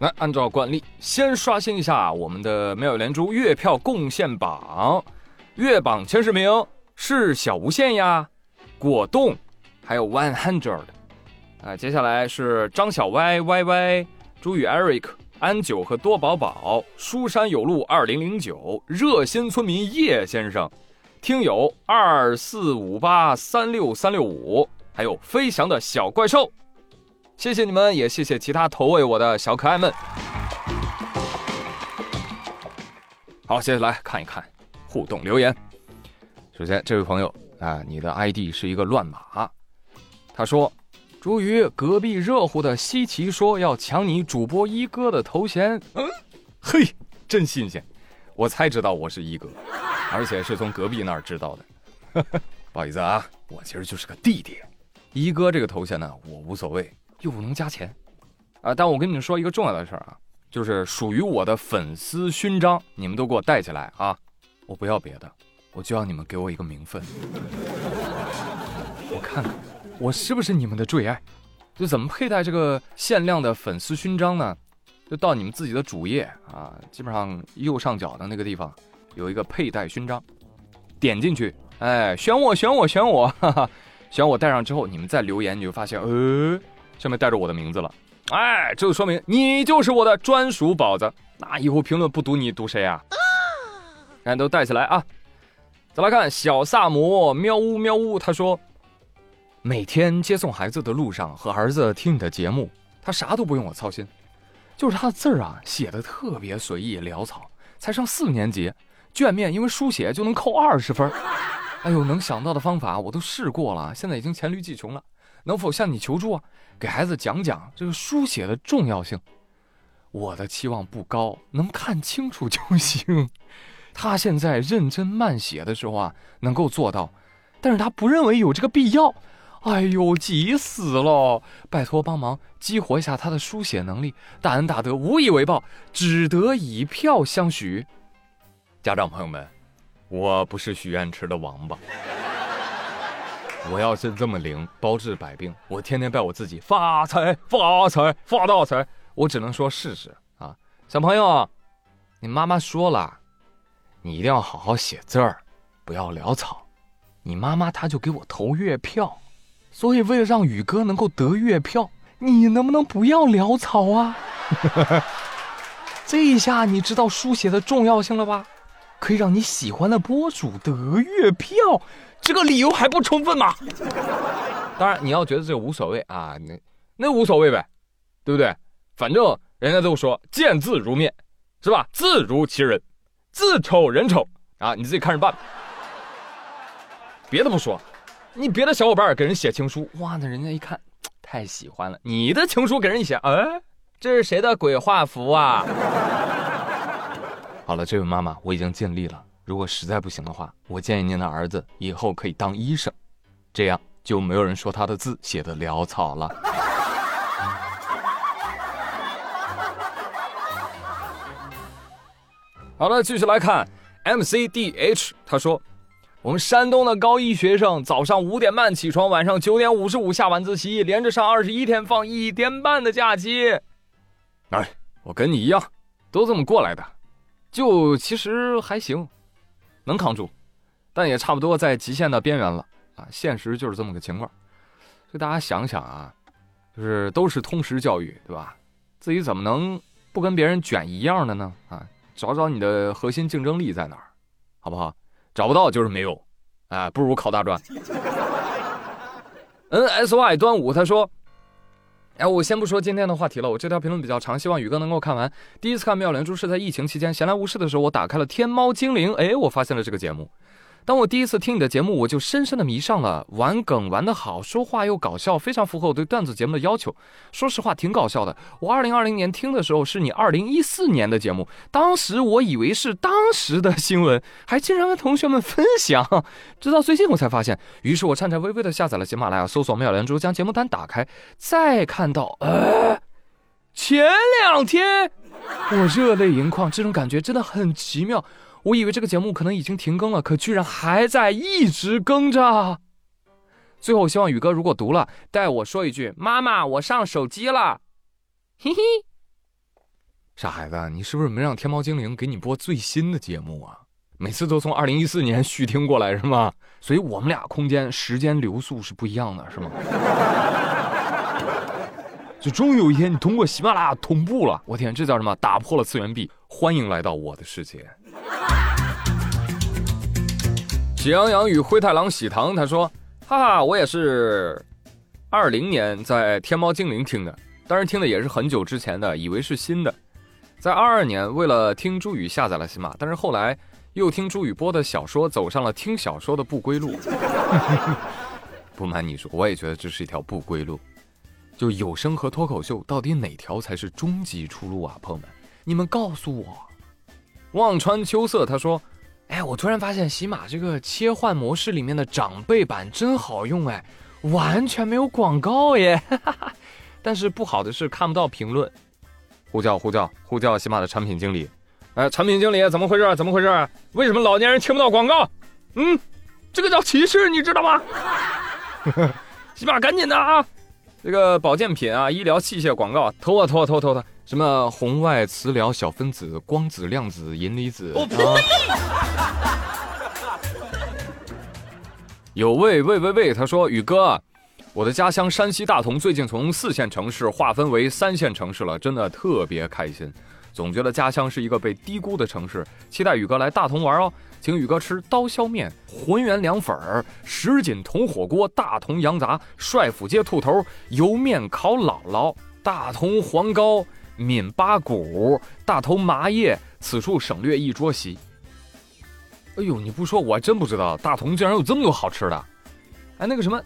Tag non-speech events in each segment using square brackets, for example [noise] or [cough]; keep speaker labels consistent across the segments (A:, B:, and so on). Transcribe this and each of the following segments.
A: 来，按照惯例，先刷新一下我们的妙语连珠月票贡献榜，月榜前十名是小无限呀、果冻，还有 One Hundred。啊，接下来是张小歪歪歪、朱宇 Eric、安九和多宝宝、书山有路二零零九、热心村民叶先生、听友二四五八三六三六五，还有飞翔的小怪兽。谢谢你们，也谢谢其他投喂我的小可爱们。好，接下来看一看互动留言。首先，这位朋友啊，你的 ID 是一个乱码。他说：“朱宇，隔壁热乎的西奇说要抢你主播一哥的头衔。”嗯，嘿，真新鲜，我才知道我是一哥，而且是从隔壁那儿知道的。[laughs] 不好意思啊，我其实就是个弟弟。一哥这个头衔呢，我无所谓。又不能加钱，啊！但我跟你们说一个重要的事儿啊，就是属于我的粉丝勋章，你们都给我戴起来啊！我不要别的，我就要你们给我一个名分。我看看，我是不是你们的最爱？就怎么佩戴这个限量的粉丝勋章呢？就到你们自己的主页啊，基本上右上角的那个地方有一个佩戴勋章，点进去，哎，选我，选我，选我，选我戴上之后，你们再留言，你就发现，呃。上面带着我的名字了，哎，这就说明你就是我的专属宝子。那以后评论不读你读谁啊？大都带起来啊！再来看小萨摩喵呜喵呜，他说，每天接送孩子的路上和儿子听你的节目，他啥都不用我操心，就是他的字儿啊写的特别随意潦草。才上四年级，卷面因为书写就能扣二十分。哎呦，能想到的方法我都试过了，现在已经黔驴技穷了。能否向你求助啊？给孩子讲讲这个书写的重要性。我的期望不高，能看清楚就行。他现在认真慢写的时候啊，能够做到，但是他不认为有这个必要。哎呦，急死了！拜托帮忙激活一下他的书写能力，大恩大德无以为报，只得以票相许。家长朋友们，我不是许愿池的王八。我要是这么灵，包治百病，我天天拜我自己发财发财发大财，我只能说试试啊！小朋友，你妈妈说了，你一定要好好写字儿，不要潦草。你妈妈她就给我投月票，所以为了让宇哥能够得月票，你能不能不要潦草啊？[laughs] 这一下你知道书写的重要性了吧？可以让你喜欢的博主得月票。这个理由还不充分吗？[laughs] 当然，你要觉得这无所谓啊，那那无所谓呗，对不对？反正人家都说见字如面，是吧？字如其人，字丑人丑啊，你自己看着办。别的不说，你别的小伙伴给人写情书，哇，那人家一看 [tsk] 太喜欢了。你的情书给人写，哎，这是谁的鬼画符啊？好了，这位妈妈，我已经尽力了。如果实在不行的话，我建议您的儿子以后可以当医生，这样就没有人说他的字写的潦草了。[laughs] 好了，继续来看 MCDH，他说，我们山东的高一学生早上五点半起床，晚上九点五十五下晚自习，连着上二十一天，放一天半的假期。哎，我跟你一样，都这么过来的，就其实还行。能扛住，但也差不多在极限的边缘了啊！现实就是这么个情况，所以大家想想啊，就是都是通识教育，对吧？自己怎么能不跟别人卷一样的呢？啊，找找你的核心竞争力在哪儿，好不好？找不到就是没有，哎，不如考大专。N S Y 端午他说。哎，我先不说今天的话题了，我这条评论比较长，希望宇哥能够看完。第一次看《妙连珠》是在疫情期间闲来无事的时候，我打开了天猫精灵，哎，我发现了这个节目。当我第一次听你的节目，我就深深的迷上了，玩梗玩得好，说话又搞笑，非常符合我对段子节目的要求。说实话，挺搞笑的。我二零二零年听的时候是你二零一四年的节目，当时我以为是当时的新闻，还经常跟同学们分享。直到最近我才发现，于是我颤颤巍巍的下载了喜马拉雅，搜索妙连珠，将节目单打开，再看到，呃，前两天我热泪盈眶，这种感觉真的很奇妙。我以为这个节目可能已经停更了，可居然还在一直更着。最后，希望宇哥如果读了，代我说一句：“妈妈，我上手机了。”嘿嘿。傻孩子，你是不是没让天猫精灵给你播最新的节目啊？每次都从二零一四年续听过来是吗？所以我们俩空间时间流速是不一样的，是吗？[laughs] 就终于有一天你通过喜马拉雅同步了，我天，这叫什么？打破了次元壁，欢迎来到我的世界。喜羊羊与灰太狼喜糖，他说：“哈哈，我也是二零年在天猫精灵听的，当然听的也是很久之前的，以为是新的。在二二年为了听朱宇下载了喜马，但是后来。”又听朱宇播的小说，走上了听小说的不归路。不瞒你说，我也觉得这是一条不归路。就有声和脱口秀，到底哪条才是终极出路啊？朋友们，你们告诉我。望穿秋色他说：“哎，我突然发现喜马这个切换模式里面的长辈版真好用哎，完全没有广告耶。哈 [laughs] 哈但是不好的是看不到评论。呼叫呼叫呼叫喜马的产品经理。”哎，产品经理，怎么回事？怎么回事？为什么老年人听不到广告？嗯，这个叫歧视，你知道吗？[laughs] 喜马赶紧的啊！这个保健品啊，医疗器械广告，投啊投啊投投投！什么红外磁疗小分子、光子、量子、银离子啊？[laughs] 有位喂喂喂，他说：“宇哥，我的家乡山西大同最近从四线城市划分为三线城市了，真的特别开心。”总觉得家乡是一个被低估的城市，期待宇哥来大同玩哦，请宇哥吃刀削面、浑源凉粉儿、什锦铜火锅、大同羊杂、帅府街兔头、油面烤姥姥、大同黄糕、闽八股、大头麻叶，此处省略一桌席。哎呦，你不说我还真不知道，大同竟然有这么多好吃的。哎，那个什么，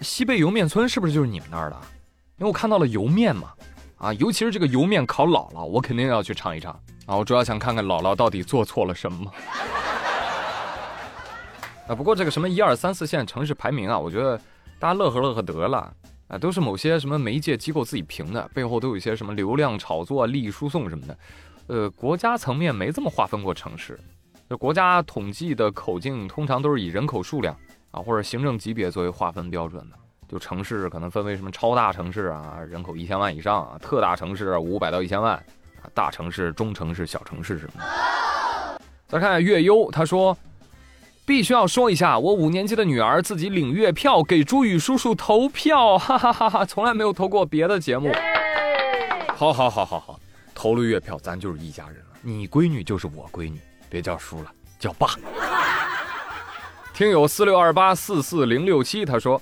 A: 西贝莜面村是不是就是你们那儿的？因为我看到了莜面嘛。啊，尤其是这个莜面烤姥姥，我肯定要去尝一尝啊！我主要想看看姥姥到底做错了什么。啊，不过这个什么一二三四线城市排名啊，我觉得大家乐呵乐呵得了啊，都是某些什么媒介机构自己评的，背后都有一些什么流量炒作、利益输送什么的。呃，国家层面没这么划分过城市，就国家统计的口径通常都是以人口数量啊或者行政级别作为划分标准的。就城市可能分为什么超大城市啊，人口一千万以上啊，特大城市五百到一千万啊，大城市、中城市、小城市什么的。再看月优，他说必须要说一下，我五年级的女儿自己领月票给朱宇叔叔投票，哈哈哈哈，从来没有投过别的节目。好好好好好，投了月票，咱就是一家人了。你闺女就是我闺女，别叫叔了，叫爸。听友四六二八四四零六七，他说。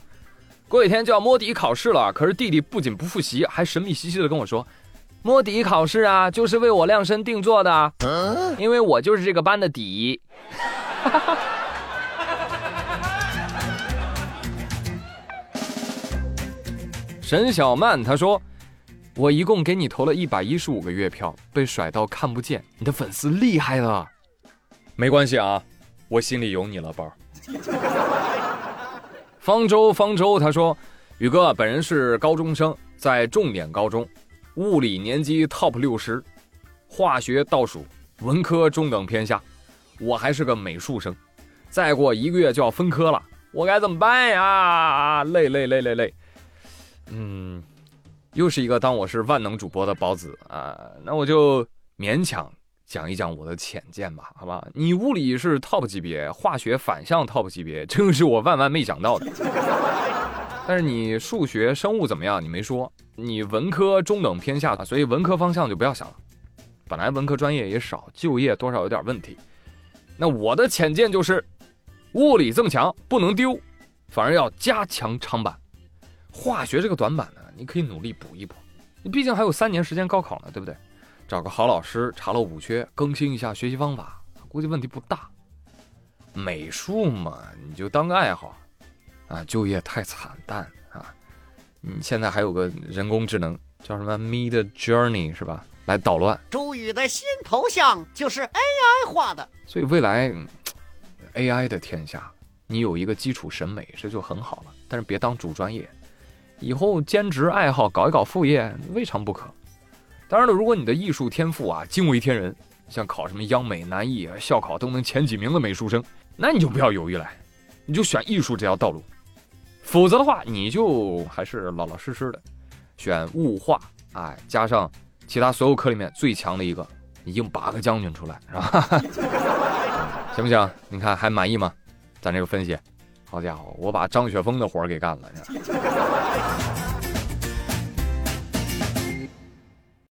A: 过几天就要摸底考试了，可是弟弟不仅不复习，还神秘兮兮的跟我说：“摸底考试啊，就是为我量身定做的，因为我就是这个班的底。”沈小曼他说：“我一共给你投了一百一十五个月票，被甩到看不见。你的粉丝厉害了，没关系啊，我心里有你了，宝。[laughs] ”方舟，方舟，他说：“宇哥，本人是高中生，在重点高中，物理年级 top 六十，化学倒数，文科中等偏下，我还是个美术生，再过一个月就要分科了，我该怎么办呀？累累累累累。嗯，又是一个当我是万能主播的宝子啊，那我就勉强。”讲一讲我的浅见吧，好吧？你物理是 top 级别，化学反向 top 级别，这个是我万万没想到的。[laughs] 但是你数学、生物怎么样？你没说。你文科中等偏下，所以文科方向就不要想了。本来文科专业也少，就业多少有点问题。那我的浅见就是，物理这么强不能丢，反而要加强长板。化学这个短板呢，你可以努力补一补。你毕竟还有三年时间高考呢，对不对？找个好老师，查漏补缺，更新一下学习方法，估计问题不大。美术嘛，你就当个爱好，啊，就业太惨淡啊！你现在还有个人工智能，叫什么 Mid Journey 是吧？来捣乱。
B: 朱宇的新头像就是 AI 画的，
A: 所以未来 AI 的天下，你有一个基础审美，这就很好了。但是别当主专业，以后兼职爱好搞一搞副业，未尝不可。当然了，如果你的艺术天赋啊，惊为天人，像考什么央美、南艺、校考都能前几名的美术生，那你就不要犹豫了，你就选艺术这条道路。否则的话，你就还是老老实实的选物化，哎，加上其他所有科里面最强的一个，你硬拔个将军出来，是吧？[laughs] 行不行？你看还满意吗？咱这个分析。好家伙我把张雪峰的活给干了